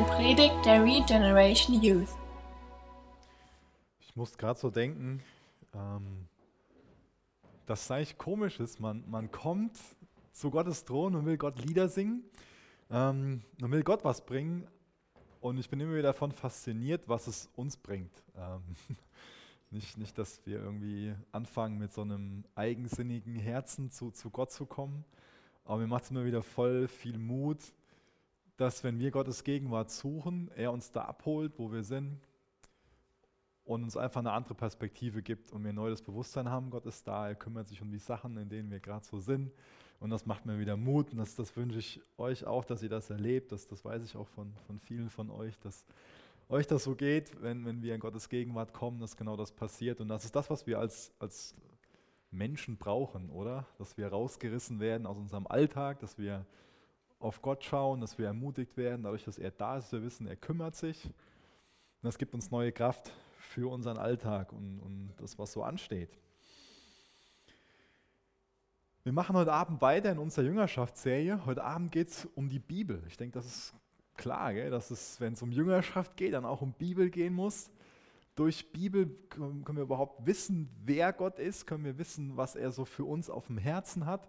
eine Predigt der Regeneration Youth. Ich muss gerade so denken, ähm, dass es eigentlich komisch ist. Man, man kommt zu Gottes Thron und will Gott Lieder singen ähm, und will Gott was bringen. Und ich bin immer wieder davon fasziniert, was es uns bringt. Ähm, nicht, nicht, dass wir irgendwie anfangen, mit so einem eigensinnigen Herzen zu, zu Gott zu kommen. Aber mir macht es immer wieder voll viel Mut, dass wenn wir Gottes Gegenwart suchen, er uns da abholt, wo wir sind und uns einfach eine andere Perspektive gibt und wir neu das Bewusstsein haben, Gott ist da, er kümmert sich um die Sachen, in denen wir gerade so sind. Und das macht mir wieder Mut und das, das wünsche ich euch auch, dass ihr das erlebt. Das, das weiß ich auch von, von vielen von euch, dass euch das so geht, wenn, wenn wir in Gottes Gegenwart kommen, dass genau das passiert. Und das ist das, was wir als, als Menschen brauchen, oder? Dass wir rausgerissen werden aus unserem Alltag, dass wir auf Gott schauen, dass wir ermutigt werden, dadurch, dass er da ist, wir wissen, er kümmert sich. Und das gibt uns neue Kraft für unseren Alltag und, und das, was so ansteht. Wir machen heute Abend weiter in unserer Jüngerschaftsserie. Heute Abend geht es um die Bibel. Ich denke, das ist klar, gell? dass es, wenn es um Jüngerschaft geht, dann auch um Bibel gehen muss. Durch Bibel können wir überhaupt wissen, wer Gott ist, können wir wissen, was er so für uns auf dem Herzen hat.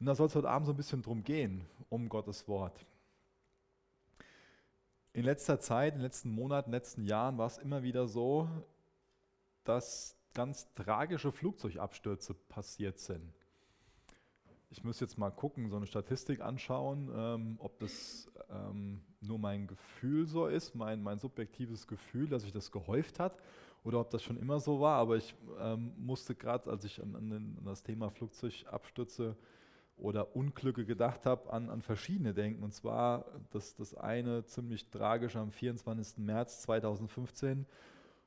Und da soll es heute Abend so ein bisschen drum gehen, um Gottes Wort. In letzter Zeit, in den letzten Monaten, in den letzten Jahren war es immer wieder so, dass ganz tragische Flugzeugabstürze passiert sind. Ich muss jetzt mal gucken, so eine Statistik anschauen, ähm, ob das ähm, nur mein Gefühl so ist, mein, mein subjektives Gefühl, dass sich das gehäuft hat, oder ob das schon immer so war. Aber ich ähm, musste gerade, als ich an, an, das Thema Flugzeugabstürze oder Unglücke gedacht habe, an, an verschiedene denken. Und zwar das, das eine ziemlich tragisch am 24. März 2015,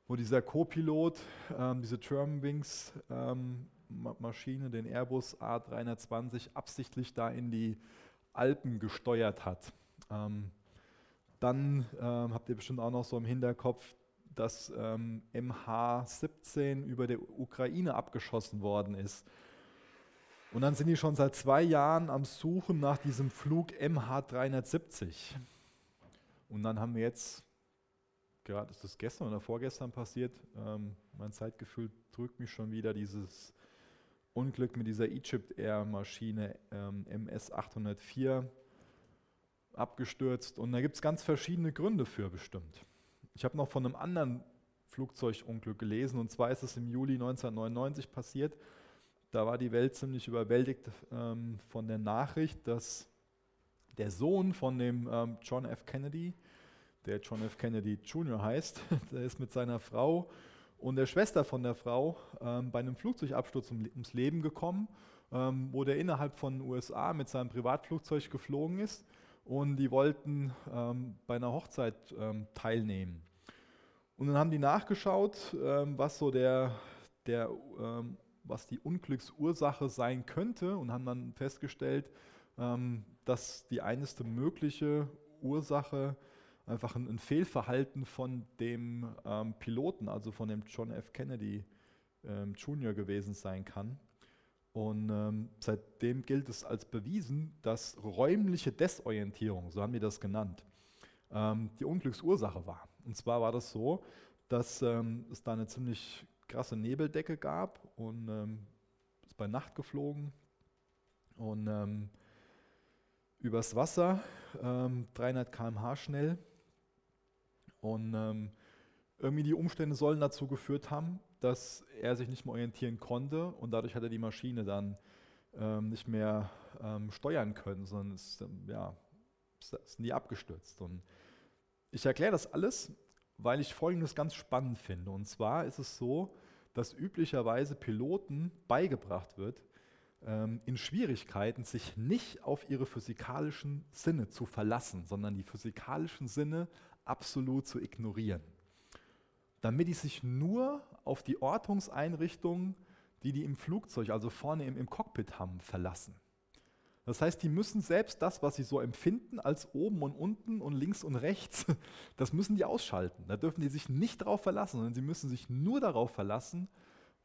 wo dieser Co-Pilot ähm, diese Germanwings ähm, den Airbus A320, absichtlich da in die Alpen gesteuert hat. Ähm, dann ähm, habt ihr bestimmt auch noch so im Hinterkopf, dass MH17 ähm, über der Ukraine abgeschossen worden ist. Und dann sind die schon seit zwei Jahren am Suchen nach diesem Flug MH370. Und dann haben wir jetzt, gerade ist das gestern oder vorgestern passiert, ähm, mein Zeitgefühl drückt mich schon wieder, dieses Unglück mit dieser Egypt Air Maschine ähm, MS-804 abgestürzt. Und da gibt es ganz verschiedene Gründe für bestimmt. Ich habe noch von einem anderen Flugzeugunglück gelesen, und zwar ist es im Juli 1999 passiert. Da war die Welt ziemlich überwältigt ähm, von der Nachricht, dass der Sohn von dem ähm, John F. Kennedy, der John F. Kennedy Jr. heißt, der ist mit seiner Frau und der Schwester von der Frau ähm, bei einem Flugzeugabsturz um, ums Leben gekommen, ähm, wo der innerhalb von den USA mit seinem Privatflugzeug geflogen ist und die wollten ähm, bei einer Hochzeit ähm, teilnehmen. Und dann haben die nachgeschaut, was so der, der was die Unglücksursache sein könnte und haben dann festgestellt, ähm, dass die eineste mögliche Ursache einfach ein, Fehlverhalten von dem ähm, Piloten, also von dem John F. Kennedy ähm, Jr. gewesen sein kann. Und seitdem gilt es als bewiesen, dass räumliche Desorientierung, so haben wir das genannt, die Unglücksursache war. Und zwar war das so, dass es da eine ziemlich krasse Nebeldecke gab und ähm, ist bei Nacht geflogen und ähm, übers Wasser, ähm, 300 km/h schnell. Und ähm, irgendwie die Umstände sollen dazu geführt haben, dass er sich nicht mehr orientieren konnte und dadurch hat er die Maschine dann ähm, nicht mehr ähm, steuern können, sondern es, ja, sind die abgestürzt. Und ich erkläre das alles, weil ich Folgendes ganz spannend finde. Und zwar ist es so, dass üblicherweise Piloten beigebracht wird, ähm, in Schwierigkeiten sich nicht auf ihre physikalischen Sinne zu verlassen, sondern die physikalischen Sinne absolut zu ignorieren. Damit die sich nur auf die Ortungseinrichtungen, die die im Flugzeug, also vorne im, im Cockpit haben, verlassen. Das heißt, die müssen selbst das, was sie so empfinden, als oben und unten und links und rechts, das müssen die ausschalten. Da dürfen die sich nicht darauf verlassen, sondern sie müssen sich nur darauf verlassen,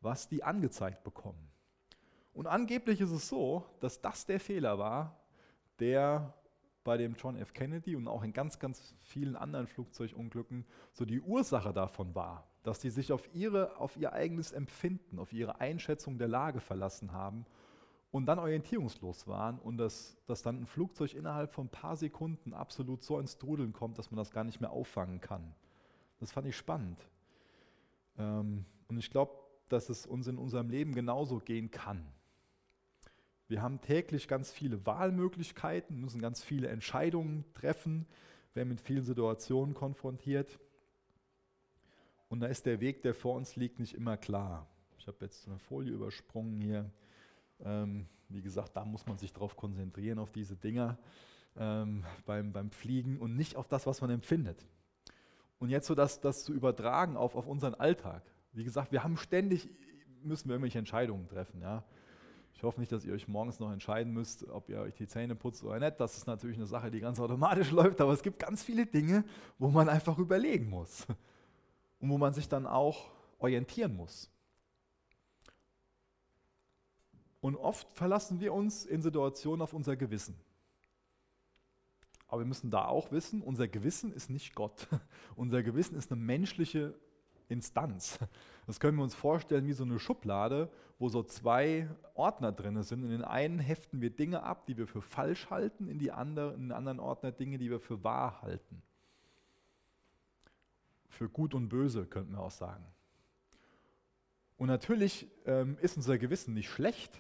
was die angezeigt bekommen. Und angeblich ist es so, dass das der Fehler war, der bei dem John F. Kennedy und auch in ganz, ganz vielen anderen Flugzeugunglücken so die Ursache davon war, dass die sich auf, ihre, auf ihr eigenes Empfinden, auf ihre Einschätzung der Lage verlassen haben und dann orientierungslos waren und dass, dass dann ein Flugzeug innerhalb von ein paar Sekunden absolut so ins Trudeln kommt, dass man das gar nicht mehr auffangen kann. Das fand ich spannend. Ähm, und ich glaube, dass es uns in unserem Leben genauso gehen kann. Wir haben täglich ganz viele Wahlmöglichkeiten, müssen ganz viele Entscheidungen treffen, werden mit vielen Situationen konfrontiert. Und da ist der Weg, der vor uns liegt, nicht immer klar. Ich habe jetzt eine Folie übersprungen hier. Ähm, wie gesagt, da muss man sich darauf konzentrieren, auf diese Dinger ähm, beim, beim Fliegen und nicht auf das, was man empfindet. Und jetzt so das, das zu übertragen auf, auf unseren Alltag. Wie gesagt, wir haben ständig, müssen wir irgendwelche Entscheidungen treffen. Ja? Ich hoffe nicht, dass ihr euch morgens noch entscheiden müsst, ob ihr euch die Zähne putzt oder nicht. Das ist natürlich eine Sache, die ganz automatisch läuft, aber es gibt ganz viele Dinge, wo man einfach überlegen muss und wo man sich dann auch orientieren muss. Und oft verlassen wir uns in Situationen auf unser Gewissen. Aber wir müssen da auch wissen, unser Gewissen ist nicht Gott. Unser Gewissen ist eine menschliche Instanz. Das können wir uns vorstellen wie so eine Schublade, wo so zwei Ordner drin sind. In den einen heften wir Dinge ab, die wir für falsch halten, in, die andere, in den anderen Ordner Dinge, die wir für wahr halten. Für gut und böse könnten wir auch sagen. Und natürlich ähm, ist unser Gewissen nicht schlecht,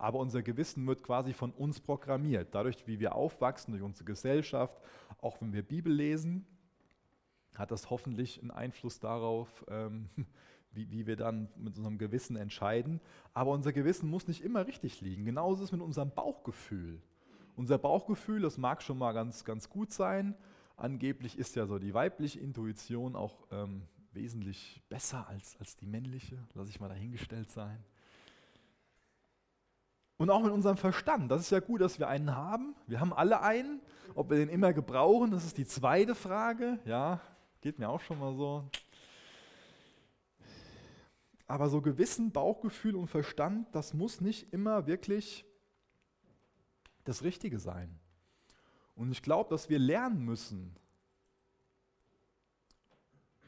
aber unser Gewissen wird quasi von uns programmiert. Dadurch, wie wir aufwachsen, durch unsere Gesellschaft, auch wenn wir Bibel lesen, hat das hoffentlich einen Einfluss darauf, ähm, wie, wie wir dann mit unserem Gewissen entscheiden. Aber unser Gewissen muss nicht immer richtig liegen. Genauso ist es mit unserem Bauchgefühl. Unser Bauchgefühl, das mag schon mal ganz, ganz gut sein. Angeblich ist ja so die weibliche Intuition auch ähm, wesentlich besser als, als die männliche. Lass ich mal dahingestellt sein. Und auch mit unserem Verstand. Das ist ja gut, dass wir einen haben. Wir haben alle einen. Ob wir den immer gebrauchen, das ist die zweite Frage. Ja, Geht mir auch schon mal so. Aber so Gewissen, Bauchgefühl und Verstand, das muss nicht immer wirklich das Richtige sein. Und ich glaube, dass wir lernen müssen,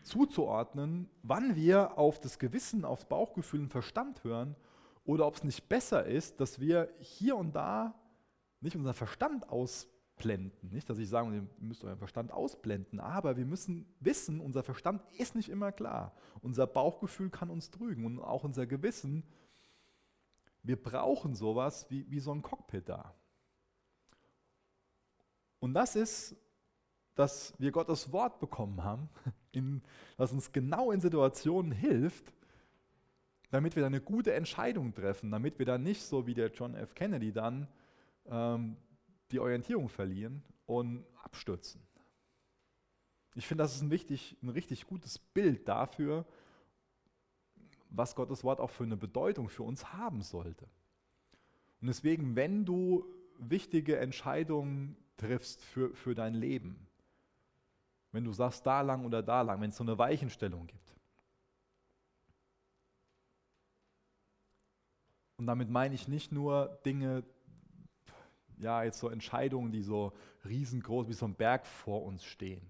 zuzuordnen, wann wir auf das Gewissen, aufs Bauchgefühl und Verstand hören oder ob es nicht besser ist, dass wir hier und da nicht unseren Verstand aus ausblenden. Nicht, dass ich sage, ihr müsst euren Verstand ausblenden, aber wir müssen wissen, unser Verstand ist nicht immer klar. Unser Bauchgefühl kann uns trügen und auch unser Gewissen. Wir brauchen sowas wie, wie so ein Cockpit da. Und das ist, dass wir Gottes Wort bekommen haben, in, was uns genau in Situationen hilft, damit wir dann eine gute Entscheidung treffen, damit wir dann nicht so wie der John F. Kennedy dann ähm, die Orientierung verlieren und abstürzen. Ich finde, das ist ein, wichtig, ein richtig gutes Bild dafür, was Gottes Wort auch für eine Bedeutung für uns haben sollte. Und deswegen, wenn du wichtige Entscheidungen triffst für, für dein Leben, wenn du sagst, da lang oder da lang, wenn es so eine Weichenstellung gibt. Und damit meine ich nicht nur Dinge ja, jetzt so Entscheidungen, die so riesengroß wie so ein Berg vor uns stehen.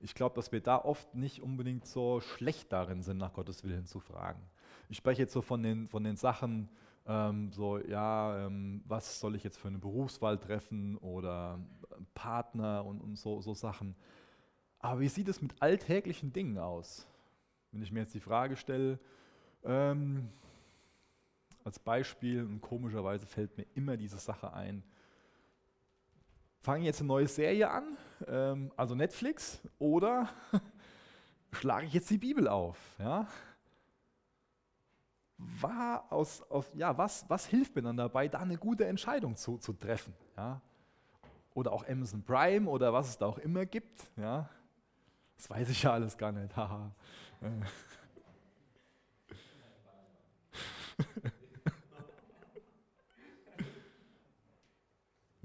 Ich glaube, dass wir da oft nicht unbedingt so schlecht darin sind, nach Gottes Willen zu fragen. Ich spreche jetzt so von den, von den Sachen, ähm, so, ja, ähm, was soll ich jetzt für eine Berufswahl treffen oder Partner und, und so, so Sachen. Aber wie sieht es mit alltäglichen Dingen aus? Wenn ich mir jetzt die Frage stelle, ähm, als Beispiel, und komischerweise fällt mir immer diese Sache ein, fange jetzt eine neue Serie an, ähm, also Netflix, oder schlage ich jetzt die Bibel auf? Ja? War aus, aus, ja, was, was hilft mir dann dabei, da eine gute Entscheidung zu, zu treffen? Ja? Oder auch Amazon Prime oder was es da auch immer gibt. Ja? Das weiß ich ja alles gar nicht. Haha.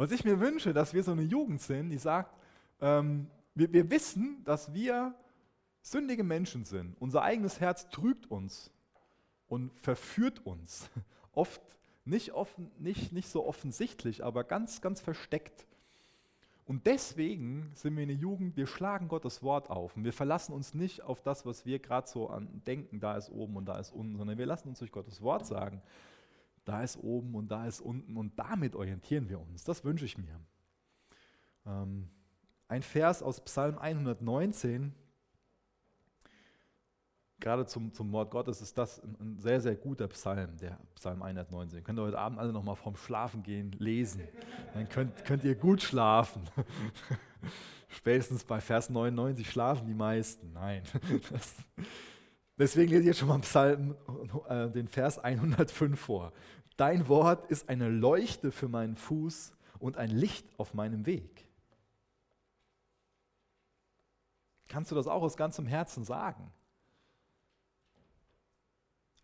Was ich mir wünsche, dass wir so eine Jugend sind, die sagt, ähm, wir, wir wissen, dass wir sündige Menschen sind. Unser eigenes Herz trügt uns und verführt uns. Oft nicht, offen, nicht, nicht so offensichtlich, aber ganz, ganz versteckt. Und deswegen sind wir in der Jugend, wir schlagen Gottes Wort auf und wir verlassen uns nicht auf das, was wir gerade so an denken, da ist oben und da ist unten, sondern wir lassen uns durch Gottes Wort sagen, da ist oben und da ist unten und damit orientieren wir uns. Das wünsche ich mir. Ähm, ein Vers aus Psalm 119, gerade zum, zum Wort Gottes ist das ein, sehr, sehr guter Psalm, der Psalm 119. Könnt ihr heute Abend alle nochmal vorm Schlafen gehen lesen. Dann könnt, könnt ihr gut schlafen. Spätestens bei Vers 99 schlafen die meisten. Nein. Das, deswegen lese ich jetzt schon mal Psalm, äh, den Vers 105 vor. Dein Wort ist eine Leuchte für meinen Fuß und ein Licht auf meinem Weg. Kannst du das auch aus ganzem Herzen sagen?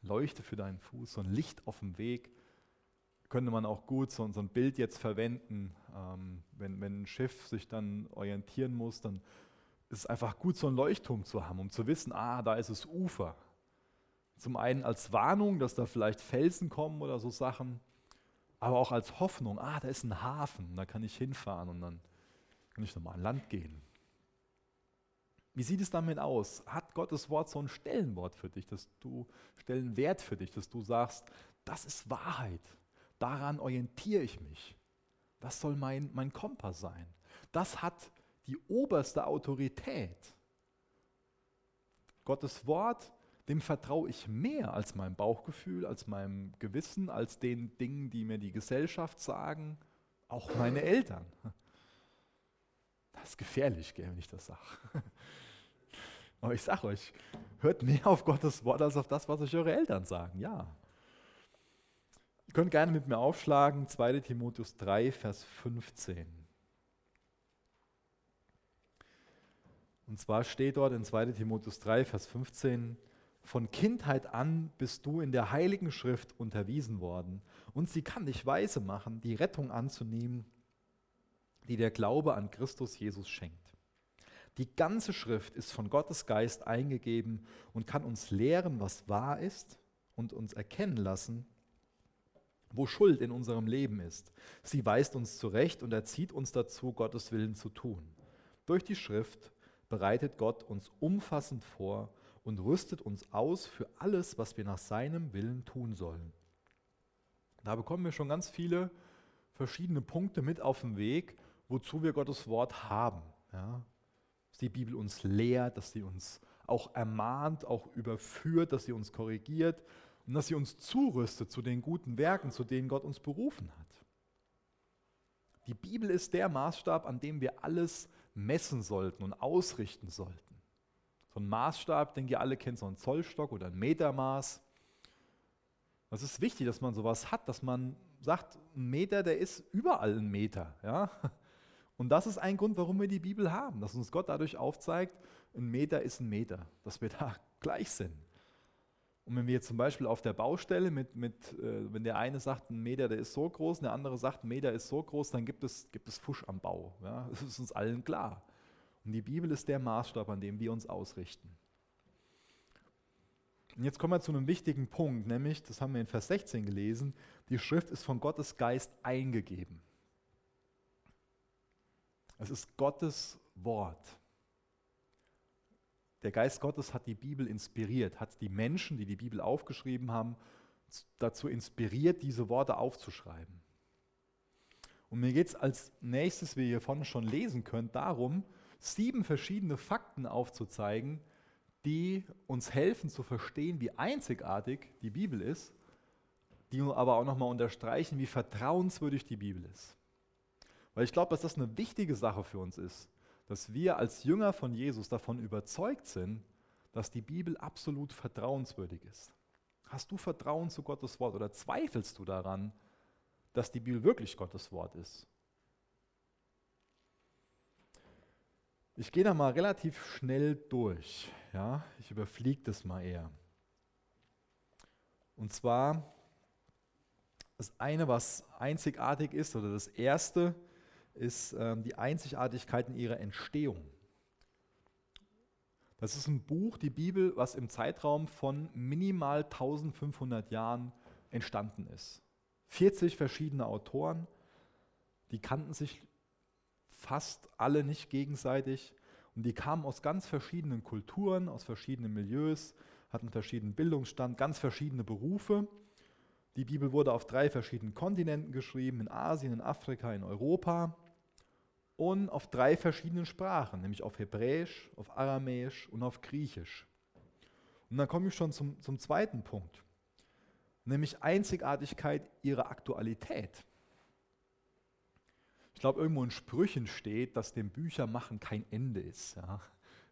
Leuchte für deinen Fuß, so ein Licht auf dem Weg. Könnte man auch gut so, so ein Bild jetzt verwenden, ähm, wenn, wenn ein Schiff sich dann orientieren muss, dann ist es einfach gut, so ein Leuchtturm zu haben, um zu wissen, ah, da ist das Ufer. Zum einen als Warnung, dass da vielleicht Felsen kommen oder so Sachen, aber auch als Hoffnung, ah, da ist ein Hafen, da kann ich hinfahren und dann kann ich nochmal an Land gehen. Wie sieht es damit aus? Hat Gottes Wort so ein Stellenwort für dich, dass du Stellenwert für dich, dass du sagst, das ist Wahrheit. Daran orientiere ich mich. Das soll mein, mein Kompass sein. Das hat die oberste Autorität. Gottes Wort, dem vertraue ich mehr als meinem Bauchgefühl, als meinem Gewissen, als den Dingen, die mir die Gesellschaft sagen, auch meine Eltern. Das ist gefährlich, wenn ich das sage. Aber ich sage euch, hört mehr auf Gottes Wort als auf das, was euch eure Eltern sagen. Ja. Ihr könnt gerne mit mir aufschlagen, 2 Timotheus 3, Vers 15. Und zwar steht dort in 2 Timotheus 3, Vers 15, von Kindheit an bist du in der heiligen Schrift unterwiesen worden und sie kann dich weise machen, die Rettung anzunehmen, die der Glaube an Christus Jesus schenkt. Die ganze Schrift ist von Gottes Geist eingegeben und kann uns lehren, was wahr ist und uns erkennen lassen, wo Schuld in unserem Leben ist. Sie weist uns zurecht und erzieht uns dazu, Gottes Willen zu tun. Durch die Schrift bereitet Gott uns umfassend vor und rüstet uns aus für alles, was wir nach seinem Willen tun sollen. Da bekommen wir schon ganz viele verschiedene Punkte mit auf den Weg, wozu wir Gottes Wort haben. Ja? die Bibel uns lehrt, dass sie uns auch ermahnt, auch überführt, dass sie uns korrigiert und dass sie uns zurüstet zu den guten Werken, zu denen Gott uns berufen hat. Die Bibel ist der Maßstab, an dem wir alles messen sollten und ausrichten sollten. So ein Maßstab, den ihr alle kennt, so ein Zollstock oder ein Metermaß. Es ist wichtig, dass man sowas hat, dass man sagt, ein Meter, der ist überall ein Meter. Ja? Und das ist ein Grund, warum wir die Bibel haben, dass uns Gott dadurch aufzeigt, ein Meter ist ein Meter, dass wir da gleich sind. Und wenn wir jetzt zum Beispiel auf der Baustelle mit, mit äh, wenn der eine sagt, ein Meter, der ist so groß, und der andere sagt, ein Meter ist so groß, dann gibt es, gibt es Fusch am Bau. Ja? Das ist uns allen klar. Und die Bibel ist der Maßstab, an dem wir uns ausrichten. Und jetzt kommen wir zu einem wichtigen Punkt, nämlich, das haben wir in Vers 16 gelesen, die Schrift ist von Gottes Geist eingegeben. Es ist Gottes Wort. Der Geist Gottes hat die Bibel inspiriert, hat die Menschen, die die Bibel aufgeschrieben haben, dazu inspiriert, diese Worte aufzuschreiben. Und mir geht es als nächstes, wie ihr vorne schon lesen könnt, darum, sieben verschiedene Fakten aufzuzeigen, die uns helfen zu verstehen, wie einzigartig die Bibel ist, die aber auch nochmal unterstreichen, wie vertrauenswürdig die Bibel ist. Weil ich glaube, dass das eine wichtige Sache für uns ist, dass wir als Jünger von Jesus davon überzeugt sind, dass die Bibel absolut vertrauenswürdig ist. Hast du Vertrauen zu Gottes Wort oder zweifelst du daran, dass die Bibel wirklich Gottes Wort ist? Ich gehe da mal relativ schnell durch. Ja? Ich überfliege das mal eher. Und zwar das eine, was einzigartig ist, oder das erste, ist ähm, die Einzigartigkeit in ihrer Entstehung. Das ist ein Buch, die Bibel, was im Zeitraum von minimal 1500 Jahren entstanden ist. 40 verschiedene Autoren, die kannten sich fast alle nicht gegenseitig. Und die kamen aus ganz verschiedenen Kulturen, aus verschiedenen Milieus, hatten verschiedenen Bildungsstand, ganz verschiedene Berufe. Die Bibel wurde auf drei verschiedenen Kontinenten geschrieben, in Asien, in Afrika, in Europa und auf drei verschiedenen Sprachen, nämlich auf Hebräisch, auf Aramäisch und auf Griechisch. Und dann komme ich schon zum, zum zweiten Punkt, nämlich Einzigartigkeit ihrer Aktualität. Ich glaube, irgendwo in Sprüchen steht, dass dem Büchermachen kein Ende ist. Ja.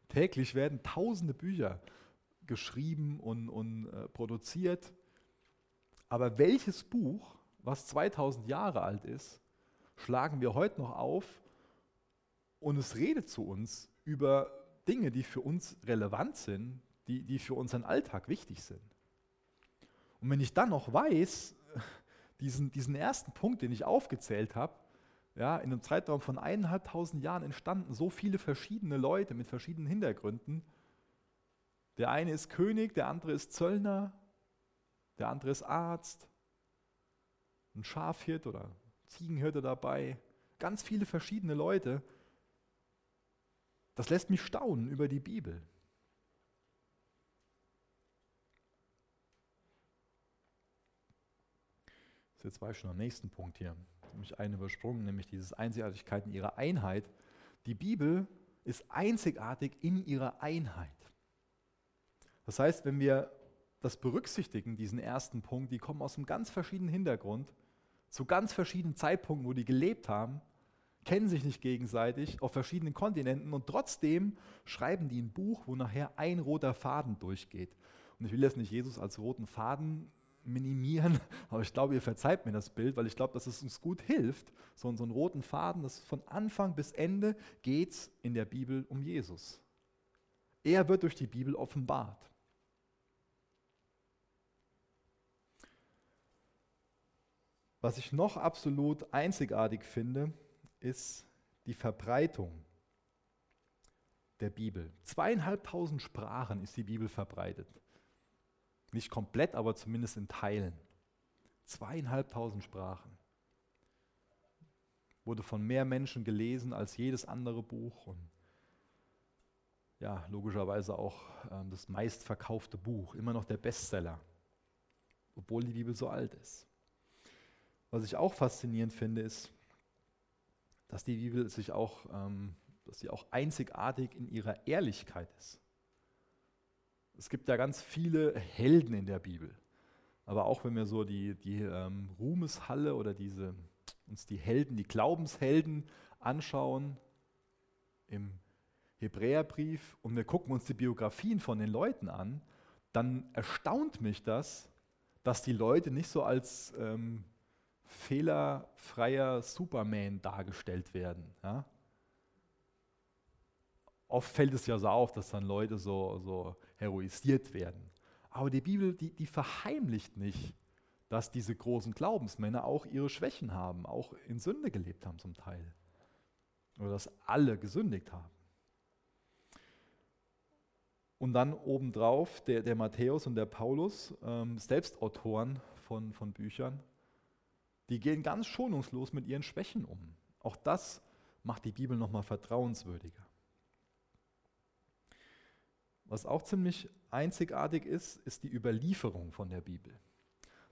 Täglich werden tausende Bücher geschrieben und, und äh, produziert. Aber welches Buch, was 2000 Jahre alt ist, schlagen wir heute noch auf und es redet zu uns über Dinge, die für uns relevant sind, die, die für unseren Alltag wichtig sind. Und wenn ich dann noch weiß, diesen, diesen ersten Punkt, den ich aufgezählt habe, ja, in einem Zeitraum von eineinhalbtausend Jahren entstanden so viele verschiedene Leute mit verschiedenen Hintergründen. Der eine ist König, der andere ist Zöllner, der andere ist Arzt, ein Schafhirt oder Ziegenhirte dabei. Ganz viele verschiedene Leute. Das lässt mich staunen über die Bibel. Jetzt war ich schon am nächsten Punkt hier nämlich einen übersprungen, nämlich dieses Einzigartigkeit in ihrer Einheit. Die Bibel ist einzigartig in ihrer Einheit. Das heißt, wenn wir das berücksichtigen, diesen ersten Punkt, die kommen aus einem ganz verschiedenen Hintergrund, zu ganz verschiedenen Zeitpunkten, wo die gelebt haben, kennen sich nicht gegenseitig auf verschiedenen Kontinenten und trotzdem schreiben die ein Buch, wo nachher ein roter Faden durchgeht. Und ich will jetzt nicht Jesus als roten Faden minimieren, aber ich glaube, ihr verzeiht mir das Bild, weil ich glaube, dass es uns gut hilft, so, einen roten Faden, dass von Anfang bis Ende geht es in der Bibel um Jesus. Er wird durch die Bibel offenbart. Was ich noch absolut einzigartig finde, ist die Verbreitung der Bibel. Zweieinhalbtausend Sprachen ist die Bibel verbreitet. Nicht komplett, aber zumindest in Teilen. Zweieinhalbtausend Sprachen. Wurde von mehr Menschen gelesen als jedes andere Buch und ja, logischerweise auch ähm, das meistverkaufte Buch, immer noch der Bestseller, obwohl die Bibel so alt ist. Was ich auch faszinierend finde, ist, dass die Bibel sich auch, ähm, dass sie auch einzigartig in ihrer Ehrlichkeit ist. Es gibt ja ganz viele Helden in der Bibel. Aber auch wenn wir so die, die ähm, Ruhmeshalle oder diese, uns die Helden, die Glaubenshelden anschauen im Hebräerbrief und wir gucken uns die Biografien von den Leuten an, dann erstaunt mich das, dass die Leute nicht so als ähm, fehlerfreier Superman dargestellt werden. Ja? Oft fällt es ja so auf, dass dann Leute so, so heroisiert werden. Aber die Bibel, die, die verheimlicht nicht, dass diese großen Glaubensmänner auch ihre Schwächen haben, auch in Sünde gelebt haben zum Teil. Oder dass alle gesündigt haben. Und dann obendrauf der, der Matthäus und der Paulus, ähm, selbst Autoren von, von Büchern, die gehen ganz schonungslos mit ihren Schwächen um. Auch das macht die Bibel nochmal vertrauenswürdiger. Was auch ziemlich einzigartig ist, ist die Überlieferung von der Bibel.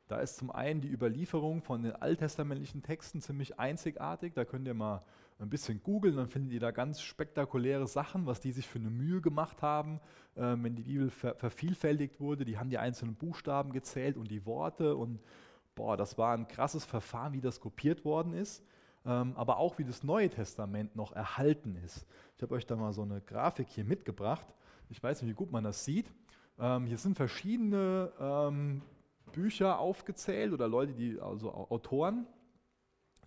Da ist zum einen die Überlieferung von den alttestamentlichen Texten ziemlich einzigartig. Da könnt ihr mal ein bisschen googeln, dann findet ihr da ganz spektakuläre Sachen, was die sich für eine Mühe gemacht haben, äh, wenn die Bibel ver vervielfältigt wurde. Die haben die einzelnen Buchstaben gezählt und die Worte und boah, das war ein krasses Verfahren, wie das kopiert worden ist, ähm, aber auch wie das Neue Testament noch erhalten ist. Ich habe euch da mal so eine Grafik hier mitgebracht. Ich weiß nicht, wie gut man das sieht. Ähm, hier sind verschiedene ähm, Bücher aufgezählt oder Leute, die, also Autoren.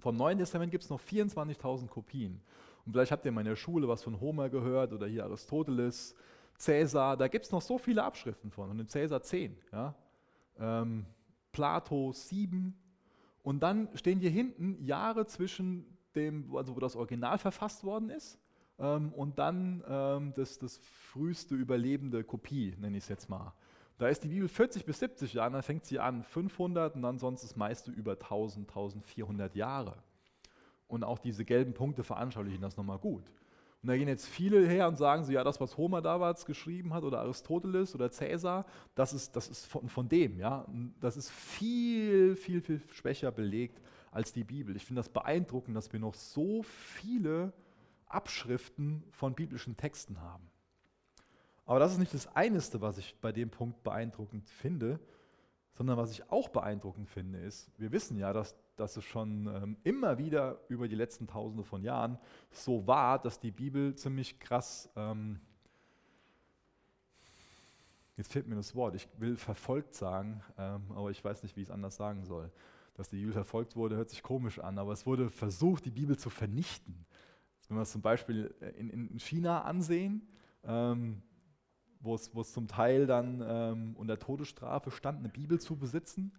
Vom Neuen Testament gibt es noch 24.000 Kopien. Und vielleicht habt ihr in meiner Schule was von Homer gehört oder hier Aristoteles, Cäsar. Da gibt es noch so viele Abschriften von. Und in Cäsar 10. Ja? Ähm, Plato 7. Und dann stehen hier hinten Jahre zwischen dem, also wo das Original verfasst worden ist, ähm, und dann ähm, das, das früheste überlebende Kopie, nenne ich es jetzt mal. Da ist die Bibel 40 bis 70 Jahre, dann fängt sie an 500 und dann sonst das meiste über 1000, 1400 Jahre. Und auch diese gelben Punkte veranschaulichen das nochmal gut. Und da gehen jetzt viele her und sagen so, ja, das, was Homer damals geschrieben hat oder Aristoteles oder Cäsar, das ist, das ist von, von dem, ja. Das ist viel, viel, viel schwächer belegt als die Bibel. Ich finde das beeindruckend, dass wir noch so viele Abschriften von biblischen Texten haben. Aber das ist nicht das Einzige, was ich bei dem Punkt beeindruckend finde, sondern was ich auch beeindruckend finde, ist, wir wissen ja, dass, dass es schon ähm, immer wieder über die letzten Tausende von Jahren so war, dass die Bibel ziemlich krass, ähm, jetzt fehlt mir das Wort, ich will verfolgt sagen, ähm, aber ich weiß nicht, wie ich es anders sagen soll. Dass die Bibel verfolgt wurde, hört sich komisch an, aber es wurde versucht, die Bibel zu vernichten. Wenn wir es zum Beispiel in, in China ansehen, ähm, wo es, wo es zum Teil dann ähm, unter Todesstrafe stand, eine Bibel zu besitzen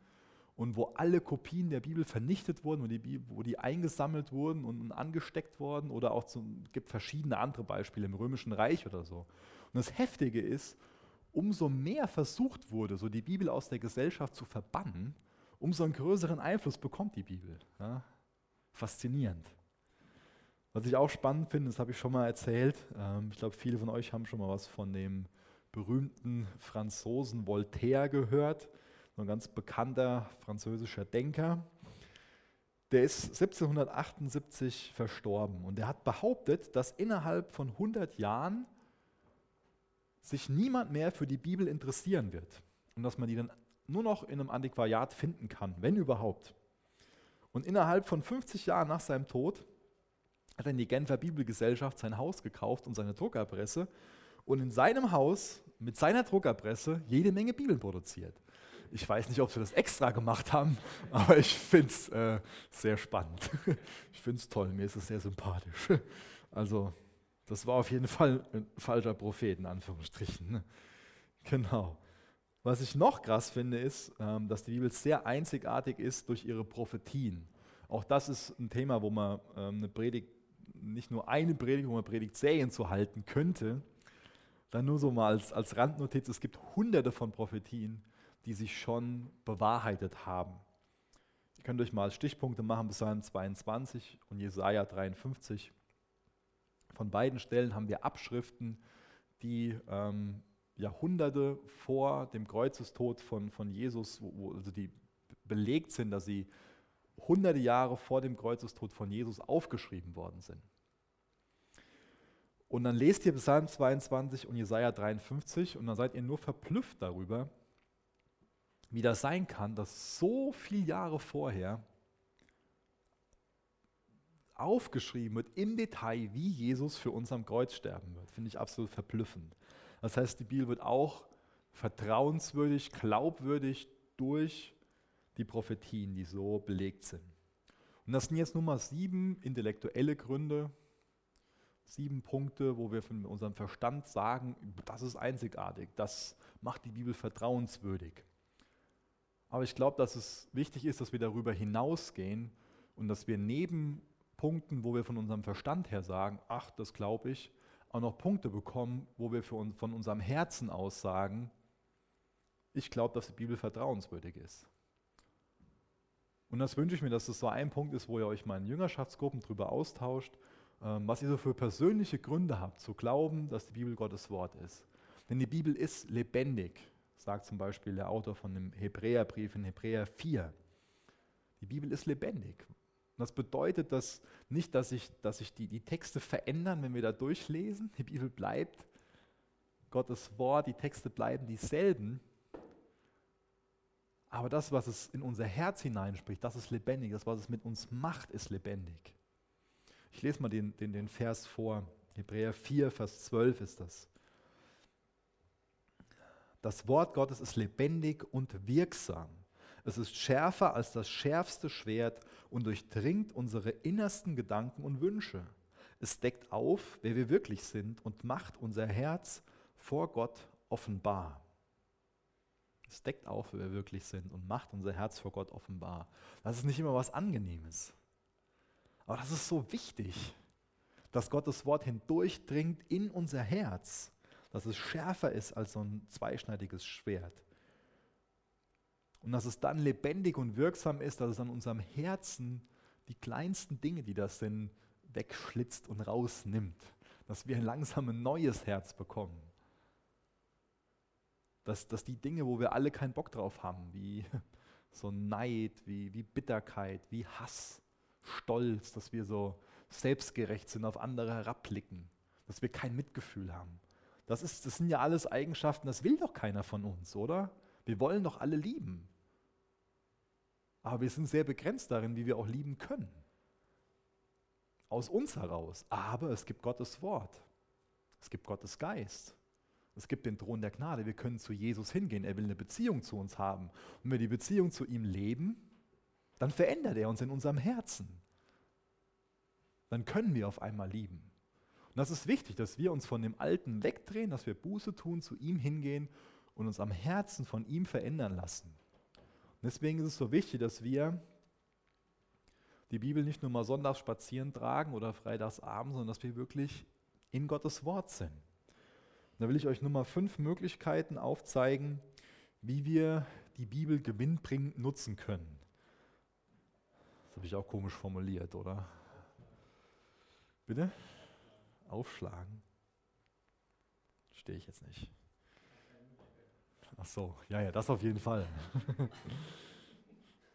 und wo alle Kopien der Bibel vernichtet wurden, wo die, wo die eingesammelt wurden und angesteckt wurden oder auch es gibt verschiedene andere Beispiele im Römischen Reich oder so. Und das Heftige ist, umso mehr versucht wurde, so die Bibel aus der Gesellschaft zu verbannen, umso einen größeren Einfluss bekommt die Bibel. Ja? Faszinierend. Was ich auch spannend finde, das habe ich schon mal erzählt, ähm, ich glaube, viele von euch haben schon mal was von dem berühmten Franzosen Voltaire gehört, ein ganz bekannter französischer Denker. Der ist 1778 verstorben und der hat behauptet, dass innerhalb von 100 Jahren sich niemand mehr für die Bibel interessieren wird und dass man die dann nur noch in einem Antiquariat finden kann, wenn überhaupt. Und innerhalb von 50 Jahren nach seinem Tod hat er in die Genfer Bibelgesellschaft sein Haus gekauft und seine Druckerpresse und in seinem Haus mit seiner Druckerpresse jede Menge Bibeln produziert. Ich weiß nicht, ob sie das extra gemacht haben, aber ich finde es äh, sehr spannend. Ich finde es toll, mir ist es sehr sympathisch. Also, das war auf jeden Fall ein falscher Prophet, in Anführungsstrichen. Ne? Genau. Was ich noch krass finde, ist, ähm, dass die Bibel sehr einzigartig ist durch ihre Prophetien. Auch das ist ein Thema, wo man ähm, eine Predigt, nicht nur eine Predigt, wo man Predigtserien zu halten könnte, dann nur so mal als, als Randnotiz, es gibt hunderte von Prophetien, die sich schon bewahrheitet haben. Ihr könnt euch mal Stichpunkte machen, Psalm 22 und Jesaja 53. Von beiden Stellen haben wir Abschriften, die ähm, Jahrhunderte vor dem Kreuzestod von, von Jesus, wo, also die belegt sind, dass sie hunderte Jahre vor dem Kreuzestod von Jesus aufgeschrieben worden sind. Und dann lest ihr Psalm 22 und Jesaja 53 und dann seid ihr nur verblüfft darüber, wie das sein kann, dass so viele Jahre vorher aufgeschrieben wird im Detail, wie Jesus für uns am Kreuz sterben wird. Finde ich absolut verblüffend. Das heißt, die Bibel wird auch vertrauenswürdig, glaubwürdig durch die Prophetien, die so belegt sind. Und das sind jetzt nur mal sieben intellektuelle Gründe, sieben Punkte, wo wir von unserem Verstand sagen, das ist einzigartig, das macht die Bibel vertrauenswürdig. Aber ich glaube, dass es wichtig ist, dass wir darüber hinausgehen und dass wir neben Punkten, wo wir von unserem Verstand her sagen, ach, das glaube ich, auch noch Punkte bekommen, wo wir uns, von unserem Herzen aus sagen, ich glaube, dass die Bibel vertrauenswürdig ist. Und das wünsche ich mir, dass das so ein Punkt ist, wo ihr euch mal in Jüngerschaftsgruppen darüber austauscht ähm, was ihr so für persönliche Gründe habt, zu glauben, dass die Bibel Gottes Wort ist. Denn die Bibel ist lebendig, sagt zum Beispiel der Autor von dem Hebräerbrief in Hebräer 4. Die Bibel ist lebendig. Das bedeutet dass nicht, dass sich dass ich die, die Texte verändern, wenn wir da durchlesen. Die Bibel bleibt Gottes Wort, die Texte bleiben dieselben. Aber das, was es in unser Herz hineinspricht, das ist lebendig. Das, was es mit uns macht, ist lebendig. Ich lese mal den, den, den Vers vor. Hebräer 4, Vers 12 ist das. Das Wort Gottes ist lebendig und wirksam. Es ist schärfer als das schärfste Schwert und durchdringt unsere innersten Gedanken und Wünsche. Es deckt auf, wer wir wirklich sind und macht unser Herz vor Gott offenbar. Es deckt auf, wer wir wirklich sind und macht unser Herz vor Gott offenbar. Das ist nicht immer was Angenehmes. Aber das ist so wichtig, dass Gottes Wort hindurchdringt in unser Herz, dass es schärfer ist als so ein zweischneidiges Schwert. Und dass es dann lebendig und wirksam ist, dass es an unserem Herzen die kleinsten Dinge, die das sind, wegschlitzt und rausnimmt. Dass wir langsam ein neues Herz bekommen. Dass, dass die Dinge, wo wir alle keinen Bock drauf haben, wie so Neid, wie, wie Bitterkeit, wie Hass, Stolz, dass wir so selbstgerecht sind, auf andere herabblicken, dass wir kein Mitgefühl haben. Das, ist, das sind ja alles Eigenschaften, das will doch keiner von uns, oder? Wir wollen doch alle lieben. Aber wir sind sehr begrenzt darin, wie wir auch lieben können. Aus uns heraus. Aber es gibt Gottes Wort. Es gibt Gottes Geist. Es gibt den Thron der Gnade. Wir können zu Jesus hingehen. Er will eine Beziehung zu uns haben. Und wenn wir die Beziehung zu ihm leben, dann verändert er uns in unserem Herzen. Dann können wir auf einmal lieben. Und das ist wichtig, dass wir uns von dem Alten wegdrehen, dass wir Buße tun, zu ihm hingehen und uns am Herzen von ihm verändern lassen. Und deswegen ist es so wichtig, dass wir die Bibel nicht nur mal sonntags spazieren tragen oder freitagsabends, sondern dass wir wirklich in Gottes Wort sind. Und da will ich euch nur mal fünf Möglichkeiten aufzeigen, wie wir die Bibel gewinnbringend nutzen können. Das habe ich auch komisch formuliert, oder? Bitte? Aufschlagen. Stehe ich jetzt nicht. Ach so, ja, ja, das auf jeden Fall.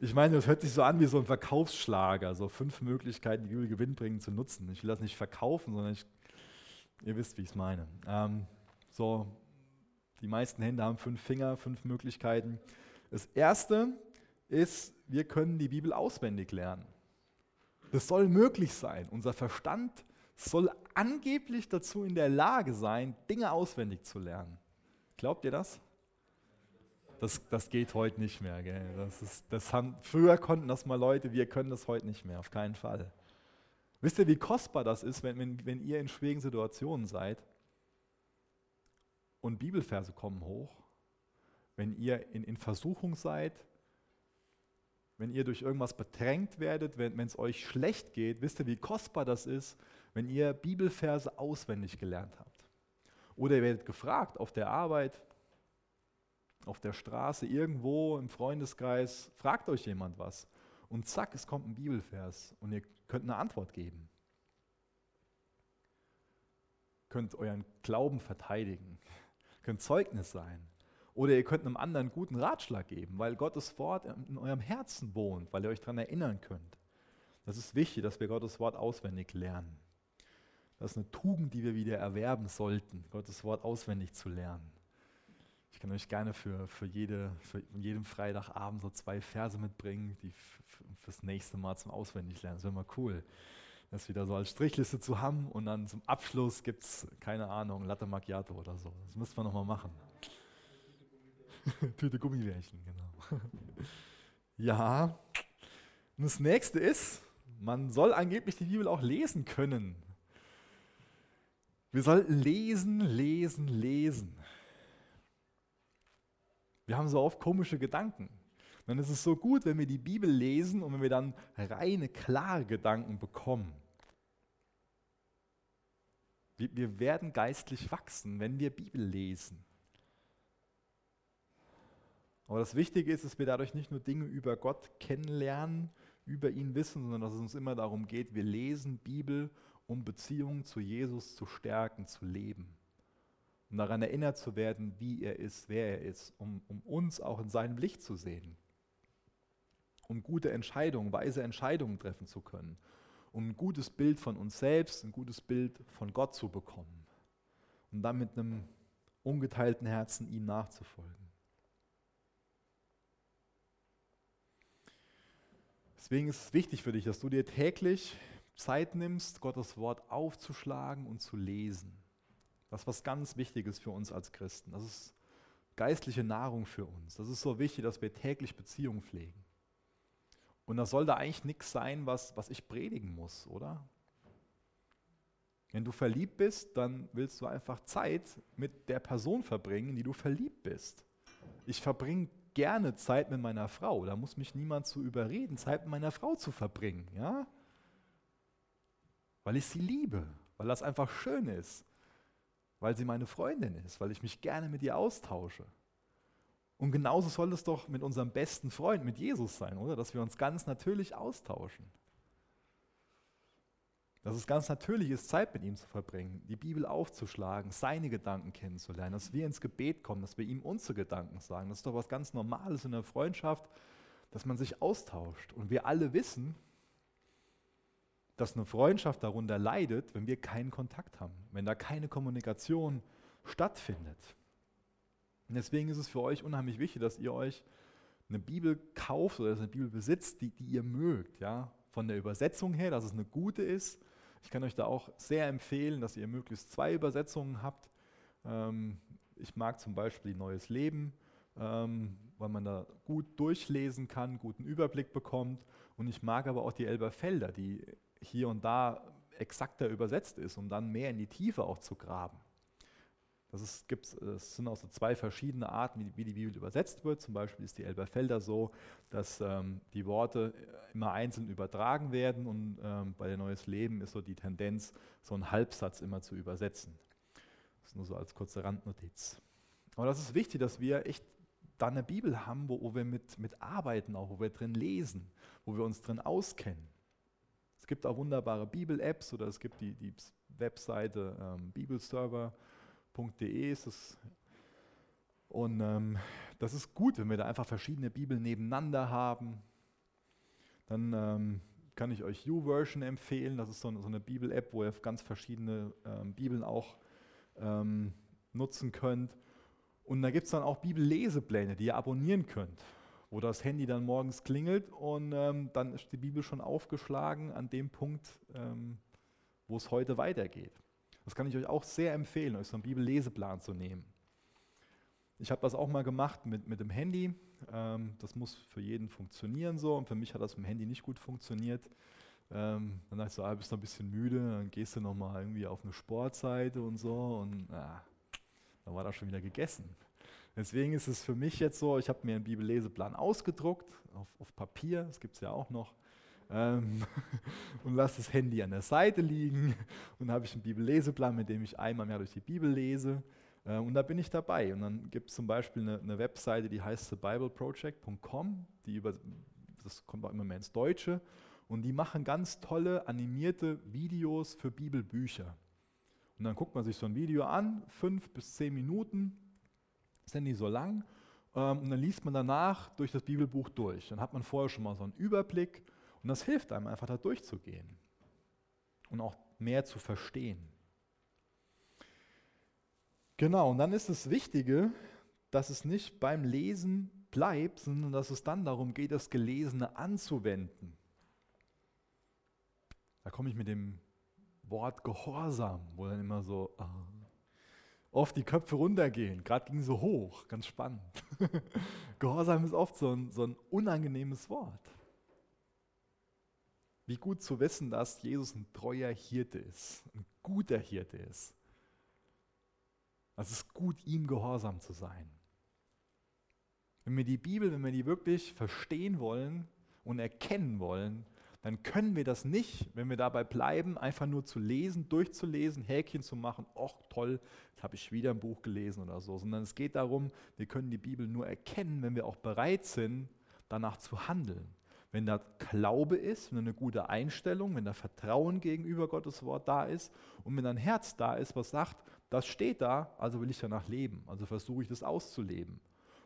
Ich meine, das hört sich so an wie so ein Verkaufsschlager, so fünf Möglichkeiten, die Bibel gewinnbringend zu nutzen. Ich will das nicht verkaufen, sondern ich, ihr wisst, wie ich es meine. Ähm, so, die meisten Hände haben fünf Finger, fünf Möglichkeiten. Das erste ist, wir können die Bibel auswendig lernen. Das soll möglich sein. Unser Verstand soll angeblich dazu in der Lage sein, Dinge auswendig zu lernen. Glaubt ihr das? Das, das geht heute nicht mehr. Gell? Das ist, das haben, früher konnten das mal Leute, wir können das heute nicht mehr, auf keinen Fall. Wisst ihr, wie kostbar das ist, wenn, wenn, wenn ihr in schwierigen Situationen seid und Bibelverse kommen hoch, wenn ihr in, in Versuchung seid, wenn ihr durch irgendwas bedrängt werdet, wenn es euch schlecht geht, wisst ihr, wie kostbar das ist, wenn ihr Bibelverse auswendig gelernt habt. Oder ihr werdet gefragt auf der Arbeit, auf der Straße, irgendwo im Freundeskreis, fragt euch jemand was. Und zack, es kommt ein Bibelvers und ihr könnt eine Antwort geben. Könnt euren Glauben verteidigen, könnt Zeugnis sein. Oder ihr könnt einem anderen guten Ratschlag geben, weil Gottes Wort in eurem Herzen wohnt, weil ihr euch daran erinnern könnt. Das ist wichtig, dass wir Gottes Wort auswendig lernen. Das ist eine Tugend, die wir wieder erwerben sollten, Gottes Wort auswendig zu lernen. Ich kann euch gerne für, für, jede, für jeden Freitagabend so zwei Verse mitbringen, die fürs nächste Mal zum Auswendiglernen. Das wäre mal cool, das wieder so als Strichliste zu haben und dann zum Abschluss gibt es, keine Ahnung, Latte Macchiato oder so. Das müssten wir nochmal machen. Tüte Gummibärchen, genau. ja, und das nächste ist, man soll angeblich die Bibel auch lesen können. Wir sollten lesen, lesen, lesen. Wir haben so oft komische Gedanken. Dann ist es so gut, wenn wir die Bibel lesen und wenn wir dann reine, klare Gedanken bekommen. Wir, wir werden geistlich wachsen, wenn wir Bibel lesen. Aber das Wichtige ist, dass wir dadurch nicht nur Dinge über Gott kennenlernen, über ihn wissen, sondern dass es uns immer darum geht, wir lesen Bibel, um Beziehungen zu Jesus zu stärken, zu leben. Um daran erinnert zu werden, wie er ist, wer er ist, um, um uns auch in seinem Licht zu sehen. Um gute Entscheidungen, weise Entscheidungen treffen zu können. Um ein gutes Bild von uns selbst, ein gutes Bild von Gott zu bekommen. Und dann mit einem ungeteilten Herzen ihm nachzufolgen. Deswegen ist es wichtig für dich, dass du dir täglich Zeit nimmst, Gottes Wort aufzuschlagen und zu lesen. Das ist was ganz Wichtiges für uns als Christen. Das ist geistliche Nahrung für uns. Das ist so wichtig, dass wir täglich Beziehungen pflegen. Und das soll da eigentlich nichts sein, was, was ich predigen muss, oder? Wenn du verliebt bist, dann willst du einfach Zeit mit der Person verbringen, in die du verliebt bist. Ich verbringe gerne Zeit mit meiner Frau. Da muss mich niemand zu überreden, Zeit mit meiner Frau zu verbringen, ja? Weil ich sie liebe, weil das einfach schön ist, weil sie meine Freundin ist, weil ich mich gerne mit ihr austausche. Und genauso soll es doch mit unserem besten Freund, mit Jesus sein, oder? Dass wir uns ganz natürlich austauschen. dass es ganz natürlich ist, Zeit mit ihm zu verbringen, die Bibel aufzuschlagen, seine Gedanken kennenzulernen, dass wir ins Gebet kommen, dass wir ihm unsere Gedanken sagen. Das ist doch was ganz Normales in der Freundschaft, dass man sich austauscht. Und wir alle wissen, dass eine Freundschaft darunter leidet, wenn wir keinen Kontakt haben, wenn da keine Kommunikation stattfindet. Und deswegen ist es für euch unheimlich wichtig, dass ihr euch eine Bibel kauft oder eine Bibel besitzt, die, die ihr mögt. Ja? Von der Übersetzung her, dass es eine gute ist, ich kann euch da auch sehr empfehlen, dass ihr möglichst zwei Übersetzungen habt. Ähm, ich mag zum Beispiel Neues Leben, ähm, weil man da gut durchlesen kann, guten Überblick bekommt. Und ich mag aber auch die Elberfelder, die hier und da exakter übersetzt ist, um dann mehr in die Tiefe auch zu graben. Das, ist, gibt's, das sind auch so zwei verschiedene Arten, wie, wie, die Bibel übersetzt wird. Zum Beispiel ist die Elberfelder so, dass ähm, die Worte immer einzeln übertragen werden und ähm, bei der Neues Leben ist so die Tendenz, so einen Halbsatz immer zu übersetzen. Das ist nur so als kurze Randnotiz. Aber das ist wichtig, dass wir echt dann eine Bibel haben, wo, wo wir mit, mit arbeiten, auch wo wir drin lesen, wo wir uns drin auskennen. Es gibt auch wunderbare Bibel-Apps oder es gibt die, die Webseite ähm, Bibelserver www.bibel.de ist es. Und ähm, das ist gut, wenn wir da einfach verschiedene Bibeln nebeneinander haben. Dann ähm, kann ich euch YouVersion empfehlen. Das ist so, so eine Bibel-App, wo ihr ganz verschiedene ähm, Bibeln auch ähm, nutzen könnt. Und da gibt es dann auch Bibellesepläne, die ihr abonnieren könnt, wo das Handy dann morgens klingelt und ähm, dann ist die Bibel schon aufgeschlagen an dem Punkt, ähm, wo es heute weitergeht. Das kann ich euch auch sehr empfehlen, euch so einen Bibelleseplan zu nehmen. Ich habe das auch mal gemacht mit, mit dem Handy. Ähm, das muss für jeden funktionieren so. Und für mich hat das mit dem Handy nicht gut funktioniert. Ähm, dann dachte ich so, ah, bist du ein bisschen müde, dann gehst du nochmal irgendwie auf eine Sportseite und so. Und ah, dann war das schon wieder gegessen. Deswegen ist es für mich jetzt so, ich habe mir einen Bibelleseplan ausgedruckt, auf, auf Papier, das gibt es ja auch noch ähm, und lasse das Handy an der Seite liegen und habe ich einen Bibelleseplan, mit dem ich einmal mehr durch die Bibel lese. Äh, und da bin ich dabei. Und dann gibt es zum Beispiel eine, eine, Webseite, die heißt thebibleproject.com, die über, das kommt auch immer mehr ins Deutsche. Und die machen ganz tolle animierte Videos für Bibelbücher. Und dann guckt man sich so ein Video an, fünf bis zehn Minuten, sind nicht so lang. Ähm, und dann liest man danach durch das Bibelbuch durch. Dann hat man vorher schon mal so einen Überblick und das hilft einem einfach da durchzugehen und auch mehr zu verstehen. Genau, und dann ist das Wichtige, dass es nicht beim Lesen bleibt, sondern dass es dann darum geht, das Gelesene anzuwenden. Da komme ich mit dem Wort Gehorsam, wo dann immer so ah, oft die Köpfe runtergehen. Gerade ging so hoch, ganz spannend. Gehorsam ist oft so ein, so ein unangenehmes Wort. Wie gut zu wissen, dass Jesus ein treuer Hirte ist, ein guter Hirte ist. Es ist gut, ihm gehorsam zu sein. Wenn wir die Bibel, wenn wir die wirklich verstehen wollen und erkennen wollen, dann können wir das nicht, wenn wir dabei bleiben, einfach nur zu lesen, durchzulesen, Häkchen zu machen, ach toll, jetzt habe ich wieder ein Buch gelesen oder so, sondern es geht darum, wir können die Bibel nur erkennen, wenn wir auch bereit sind, danach zu handeln wenn da Glaube ist, wenn eine gute Einstellung, wenn da Vertrauen gegenüber Gottes Wort da ist und wenn ein Herz da ist, was sagt, das steht da, also will ich danach leben, also versuche ich das auszuleben.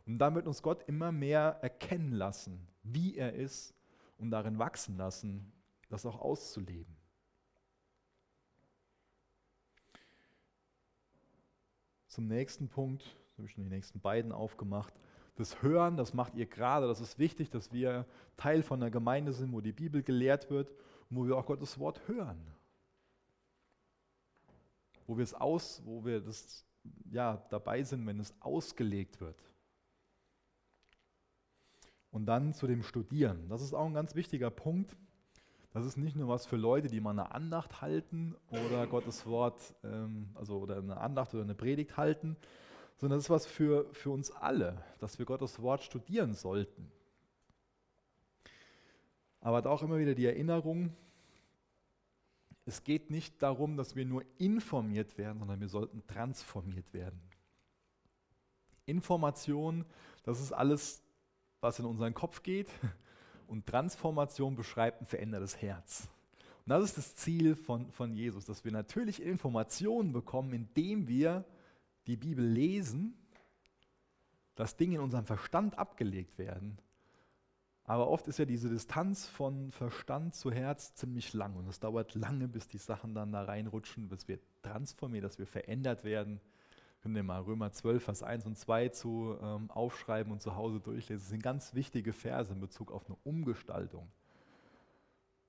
Und dann wird uns Gott immer mehr erkennen lassen, wie er ist und darin wachsen lassen, das auch auszuleben. Zum nächsten Punkt, da habe ich schon die nächsten beiden aufgemacht, das Hören, das macht ihr gerade. Das ist wichtig, dass wir Teil von einer Gemeinde sind, wo die Bibel gelehrt wird und wo wir auch Gottes Wort hören. Wo wir es aus, wo wir das ja dabei sind, wenn es ausgelegt wird. Und dann zu dem Studieren. Das ist auch ein ganz wichtiger Punkt. Das ist nicht nur was für Leute, die mal eine Andacht halten oder Gottes Wort, ähm, also oder eine Andacht oder eine Predigt halten, sondern das ist was für, für uns alle, dass wir Gottes Wort studieren sollten. Aber da auch immer wieder die Erinnerung, es geht nicht darum, dass wir nur informiert werden, sondern wir sollten transformiert werden. Information, das ist alles, was in unseren Kopf geht. Und Transformation beschreibt ein verändertes Herz. Und das ist das Ziel von, von Jesus, dass wir natürlich Informationen bekommen, indem wir die Bibel lesen, dass Dinge in unserem Verstand abgelegt werden. Aber oft ist ja diese Distanz von Verstand zu Herz ziemlich lang und es dauert lange, bis die Sachen dann da reinrutschen, bis wir transformieren, dass wir verändert werden. Können wir mal Römer 12, Vers 1 und 2 zu ähm, aufschreiben und zu Hause durchlesen. Das sind ganz wichtige Verse in Bezug auf eine Umgestaltung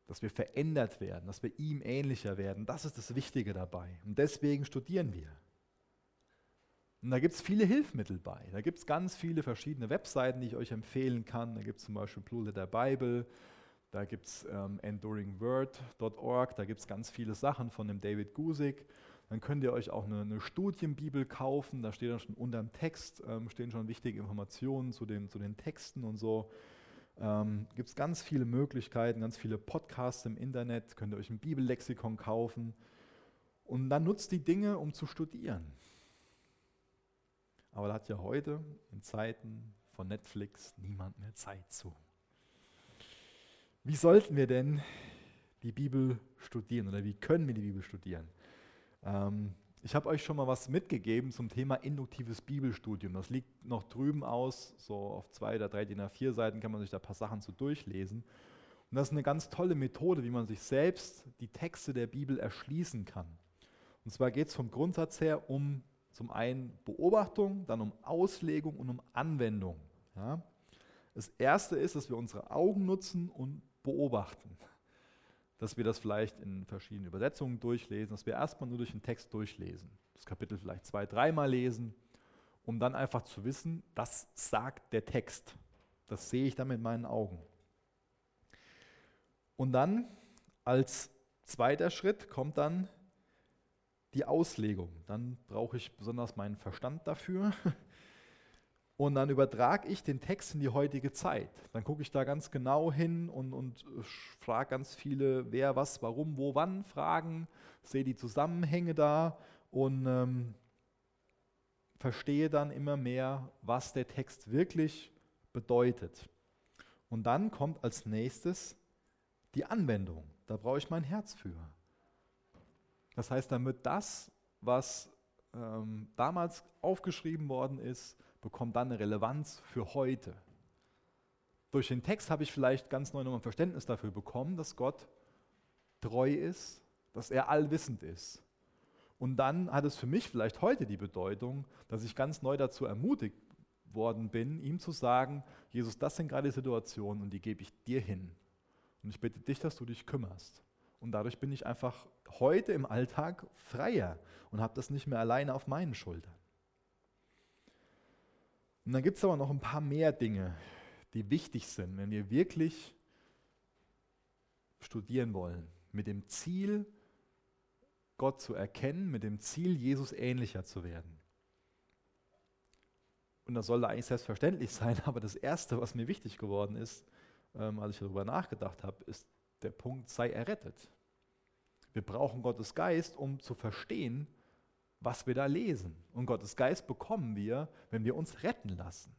dass wir verändert werden, dass wir ihm ähnlicher werden. Das ist das Wichtige dabei. Und deswegen studieren wir. Und da gibt es viele Hilfsmittel bei. Da gibt es ganz viele verschiedene Webseiten, die ich euch empfehlen kann. Da gibt es zum Beispiel Blue Letter Bible, da gibt es ähm, enduringword.org, da gibt es ganz viele Sachen von dem David Gusick. Dann könnt ihr euch auch eine, eine Studienbibel kaufen, da steht dann schon unter dem Text, ähm, stehen schon wichtige Informationen zu den, zu den Texten und so. Ähm, Gibt es ganz viele Möglichkeiten, ganz viele Podcasts im Internet, könnt ihr euch ein Bibellexikon kaufen und dann nutzt die Dinge, um zu studieren. Aber da hat ja heute in Zeiten von Netflix niemand mehr Zeit zu. Wie sollten wir denn die Bibel studieren oder wie können wir die Bibel studieren? Ähm, ich habe euch schon mal was mitgegeben zum Thema induktives Bibelstudium. Das liegt noch drüben aus, so auf zwei oder drei DIN A4 Seiten kann man sich da ein paar Sachen zu durchlesen. Und das ist eine ganz tolle Methode, wie man sich selbst die Texte der Bibel erschließen kann. Und zwar geht es vom Grundsatz her um zum einen Beobachtung, dann um Auslegung und um Anwendung. Ja? Das erste ist, dass wir unsere Augen nutzen und beobachten dass wir das vielleicht in verschiedenen Übersetzungen durchlesen, dass wir erstmal nur durch den Text durchlesen, das Kapitel vielleicht zwei, dreimal lesen, um dann einfach zu wissen, das sagt der Text. Das sehe ich dann mit meinen Augen. Und dann als zweiter Schritt kommt dann die Auslegung. Dann brauche ich besonders meinen Verstand dafür. Und dann übertrage ich den Text in die heutige Zeit. Dann gucke ich da ganz genau hin und, und frage ganz viele, wer, was, warum, wo, wann Fragen, sehe die Zusammenhänge da und ähm, verstehe dann immer mehr, was der Text wirklich bedeutet. Und dann kommt als nächstes die Anwendung. Da brauche ich mein Herz für. Das heißt, damit das, was ähm, damals aufgeschrieben worden ist, bekommt dann eine Relevanz für heute. Durch den Text habe ich vielleicht ganz neu nochmal ein Verständnis dafür bekommen, dass Gott treu ist, dass er allwissend ist. Und dann hat es für mich vielleicht heute die Bedeutung, dass ich ganz neu dazu ermutigt worden bin, ihm zu sagen, Jesus, das sind gerade Situationen und die gebe ich dir hin. Und ich bitte dich, dass du dich kümmerst. Und dadurch bin ich einfach heute im Alltag freier und habe das nicht mehr alleine auf meinen Schultern. Und dann gibt es aber noch ein paar mehr Dinge, die wichtig sind, wenn wir wirklich studieren wollen, mit dem Ziel, Gott zu erkennen, mit dem Ziel, Jesus ähnlicher zu werden. Und das sollte eigentlich selbstverständlich sein, aber das Erste, was mir wichtig geworden ist, ähm, als ich darüber nachgedacht habe, ist der Punkt, sei errettet. Wir brauchen Gottes Geist, um zu verstehen, was wir da lesen. Und Gottes Geist bekommen wir, wenn wir uns retten lassen.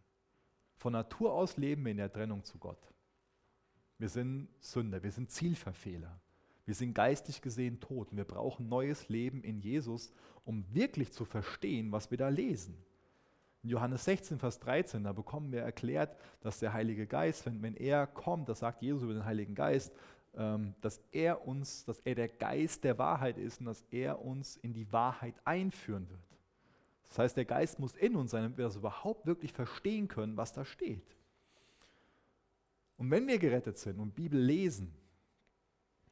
Von Natur aus leben wir in der Trennung zu Gott. Wir sind Sünder, wir sind Zielverfehler. Wir sind geistig gesehen tot und wir brauchen neues Leben in Jesus, um wirklich zu verstehen, was wir da lesen. In Johannes 16, Vers 13, da bekommen wir erklärt, dass der Heilige Geist, wenn, wenn er kommt, das sagt Jesus über den Heiligen Geist, dass er uns, dass er der Geist der Wahrheit ist und dass er uns in die Wahrheit einführen wird. Das heißt, der Geist muss in uns sein, damit wir das überhaupt wirklich verstehen können, was da steht. Und wenn wir gerettet sind und Bibel lesen,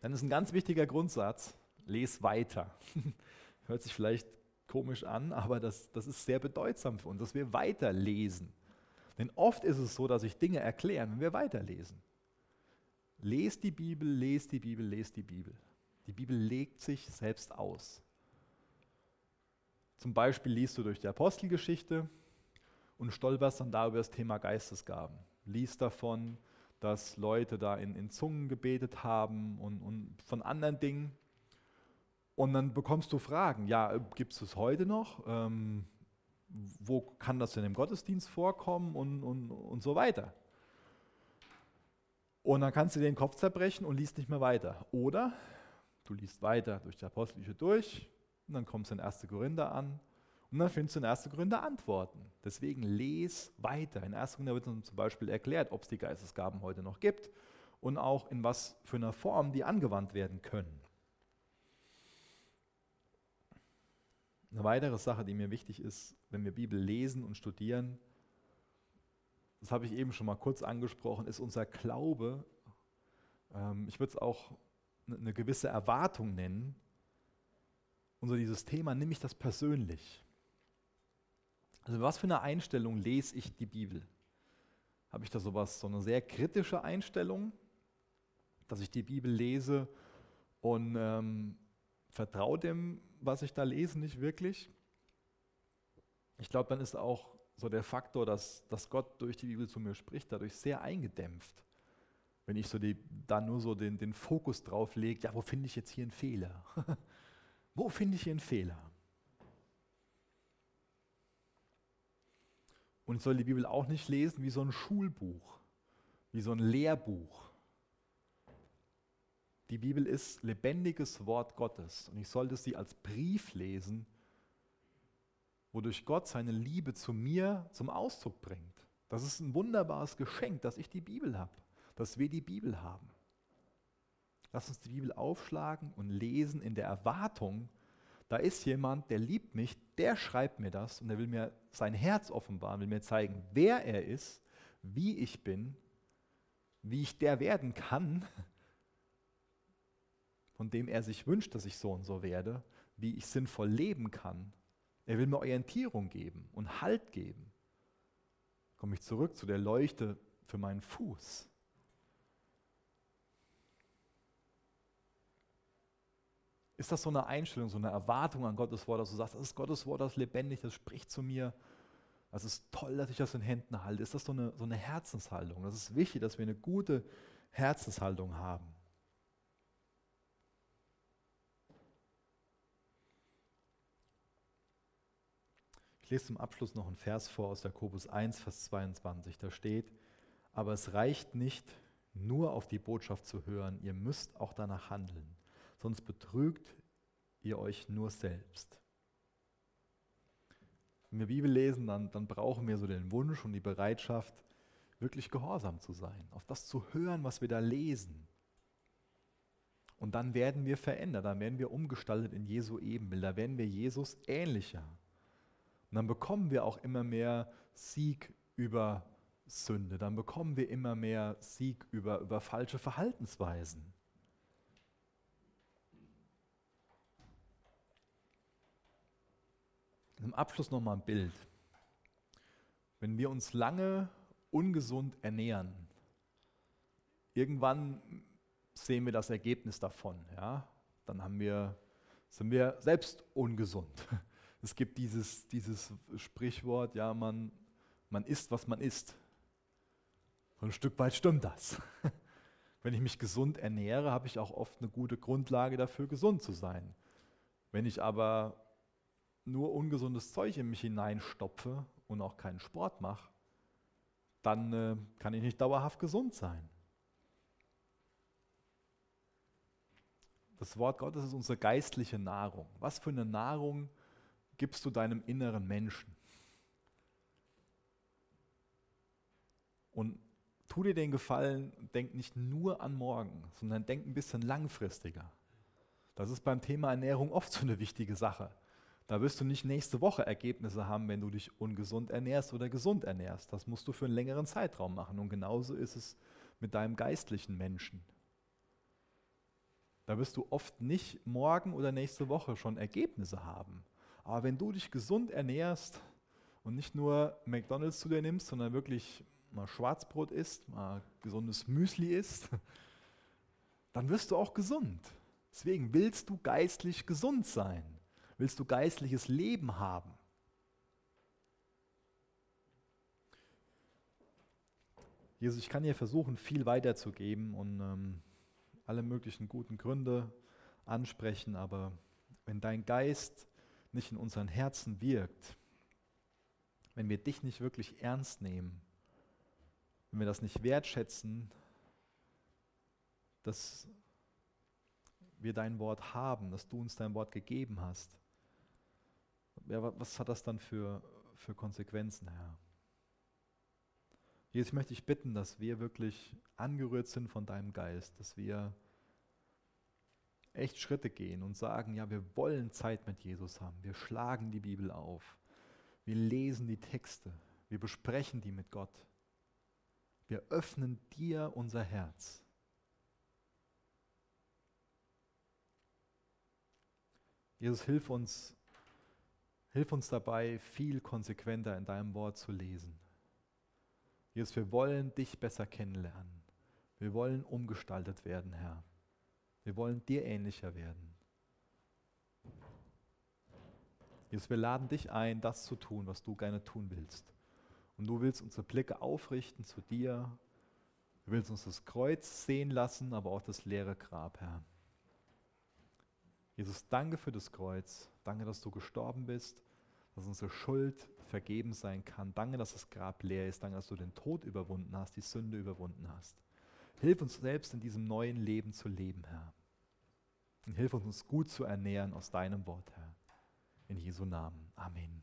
dann ist ein ganz wichtiger Grundsatz, les weiter. Hört sich vielleicht komisch an, aber das, das ist sehr bedeutsam für uns, dass wir weiterlesen. Denn oft ist es so, dass sich Dinge erklären, wenn wir weiterlesen. Lest die Bibel, lest die Bibel, lest die Bibel. Die Bibel legt sich selbst aus. Zum Beispiel liest du durch die Apostelgeschichte und stolperst dann da über das Thema Geistesgaben. Liest davon, dass Leute da in, in Zungen gebetet haben und, und von anderen Dingen. Und dann bekommst du Fragen. Ja, gibt es es heute noch? Ähm, wo kann das denn im Gottesdienst vorkommen? Und, und, und so weiter. Und dann kannst du den Kopf zerbrechen und liest nicht mehr weiter. Oder Du liest weiter durch die Apostelische durch und dann kommst du in 1. Korinther an und dann findest du in 1. Korinther Antworten. Deswegen les weiter. In 1. Korinther wird uns zum Beispiel erklärt, ob es die Geistesgaben heute noch gibt und auch in was für einer Form die angewandt werden können. Eine weitere Sache, die mir wichtig ist, wenn wir Bibel lesen und studieren, das habe ich eben schon mal kurz angesprochen, ist unser Glaube, ähm, ich würde es auch eine gewisse Erwartung nennen, unser dieses Thema, nehme ich das persönlich. Also was für eine Einstellung lese ich die Bibel? Habe ich da sowas, so eine sehr kritische Einstellung, dass ich die Bibel lese und ähm, vertraue dem, was ich da lese, nicht wirklich? Ich glaube, dann ist auch so der Faktor, dass, dass Gott durch die Bibel zu mir spricht, dadurch sehr eingedämpft. Wenn ich so die, da nur so den, den Fokus drauf lege, ja, wo finde ich jetzt hier einen Fehler? wo finde ich hier einen Fehler? Und ich soll die Bibel auch nicht lesen wie so ein Schulbuch, wie so ein Lehrbuch. Die Bibel ist lebendiges Wort Gottes und ich sollte sie als Brief lesen, wodurch Gott seine Liebe zu mir zum Ausdruck bringt. Das ist ein wunderbares Geschenk, dass ich die Bibel habe, dass wir die Bibel haben. Lass uns die Bibel aufschlagen und lesen in der Erwartung, da ist jemand, der liebt mich, der schreibt mir das und der will mir sein Herz offenbaren, will mir zeigen, wer er ist, wie ich bin, wie ich der werden kann, von dem er sich wünscht, dass ich so und so werde, wie ich sinnvoll leben kann. Er will mir Orientierung geben und Halt geben. Komme ich zurück zu der Leuchte für meinen Fuß. Ist das so eine Einstellung, so eine Erwartung an Gottes Wort, dass du sagst, das ist Gottes Wort, das ist lebendig, das spricht zu mir. Das ist toll, dass ich das in Händen halte. Ist das so eine, so eine Herzenshaltung? Das ist wichtig, dass wir eine gute Herzenshaltung haben. Ich lese zum Abschluss noch einen Vers vor aus Jakobus 1, Vers 22. Da steht, aber es reicht nicht, nur auf die Botschaft zu hören, ihr müsst auch danach handeln sonst betrügt ihr euch nur selbst. Wenn wir Bibel lesen, dann, dann brauchen wir so den Wunsch und die Bereitschaft, wirklich gehorsam zu sein, auf das zu hören, was wir da lesen. Und dann werden wir verändert, dann werden wir umgestaltet in Jesu Ebenbild, da werden wir Jesus ähnlicher. Und dann bekommen wir auch immer mehr Sieg über Sünde, dann bekommen wir immer mehr Sieg über, über falsche Verhaltensweisen. Im Abschluss nochmal ein Bild. Wenn wir uns lange ungesund ernähren, irgendwann sehen wir das Ergebnis davon. Ja? Dann haben wir, sind wir selbst ungesund. Es gibt dieses, dieses Sprichwort, ja, man, man isst, was man isst. So ein Stück weit stimmt das. Wenn ich mich gesund ernähre, habe ich auch oft eine gute Grundlage dafür, gesund zu sein. Wenn ich aber nur ungesundes Zeug in mich hineinstopfe und auch keinen Sport mache, dann äh, kann ich nicht dauerhaft gesund sein. Das Wort Gottes ist unsere geistliche Nahrung. Was für eine Nahrung gibst du deinem inneren Menschen? Und tu dir den Gefallen, denk nicht nur an morgen, sondern denk ein bisschen langfristiger. Das ist beim Thema Ernährung oft so eine wichtige Sache. Da wirst du nicht nächste Woche Ergebnisse haben, wenn du dich ungesund ernährst oder gesund ernährst. Das musst du für einen längeren Zeitraum machen. Und genauso ist es mit deinem geistlichen Menschen. Da wirst du oft nicht morgen oder nächste Woche schon Ergebnisse haben. Aber wenn du dich gesund ernährst und nicht nur McDonald's zu dir nimmst, sondern wirklich mal Schwarzbrot isst, mal gesundes Müsli isst, dann wirst du auch gesund. Deswegen willst du geistlich gesund sein. Willst du geistliches Leben haben? Jesus, ich kann dir versuchen, viel weiterzugeben und ähm, alle möglichen guten Gründe ansprechen, aber wenn dein Geist nicht in unseren Herzen wirkt, wenn wir dich nicht wirklich ernst nehmen, wenn wir das nicht wertschätzen, dass wir dein Wort haben, dass du uns dein Wort gegeben hast, ja, was hat das dann für, für Konsequenzen, Herr? Jesus, ich möchte dich bitten, dass wir wirklich angerührt sind von deinem Geist, dass wir echt Schritte gehen und sagen, ja, wir wollen Zeit mit Jesus haben. Wir schlagen die Bibel auf. Wir lesen die Texte. Wir besprechen die mit Gott. Wir öffnen dir unser Herz. Jesus, hilf uns, hilf uns dabei, viel konsequenter in deinem Wort zu lesen. Jesus, wir wollen dich besser kennenlernen. Wir wollen umgestaltet werden, Herr. Wir wollen dir ähnlicher werden. Jesus, wir laden dich ein, das zu tun, was du gerne tun willst. Und du willst unsere Blicke aufrichten zu dir. Du willst uns das Kreuz sehen lassen, aber auch das leere Grab, Herr. Jesus, danke für das Kreuz. Danke, dass du gestorben bist, dass unsere Schuld vergeben sein kann. Danke, dass das Grab leer ist. Danke, dass du den Tod überwunden hast, die Sünde überwunden hast. Hilf uns selbst in diesem neuen Leben zu leben, Herr. Und hilf uns, uns gut zu ernähren aus deinem Wort, Herr. In Jesu Namen. Amen.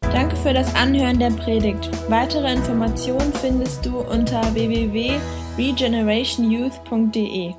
Danke für das Anhören der Predigt. Weitere Informationen findest du unter www.regenerationyouth.de.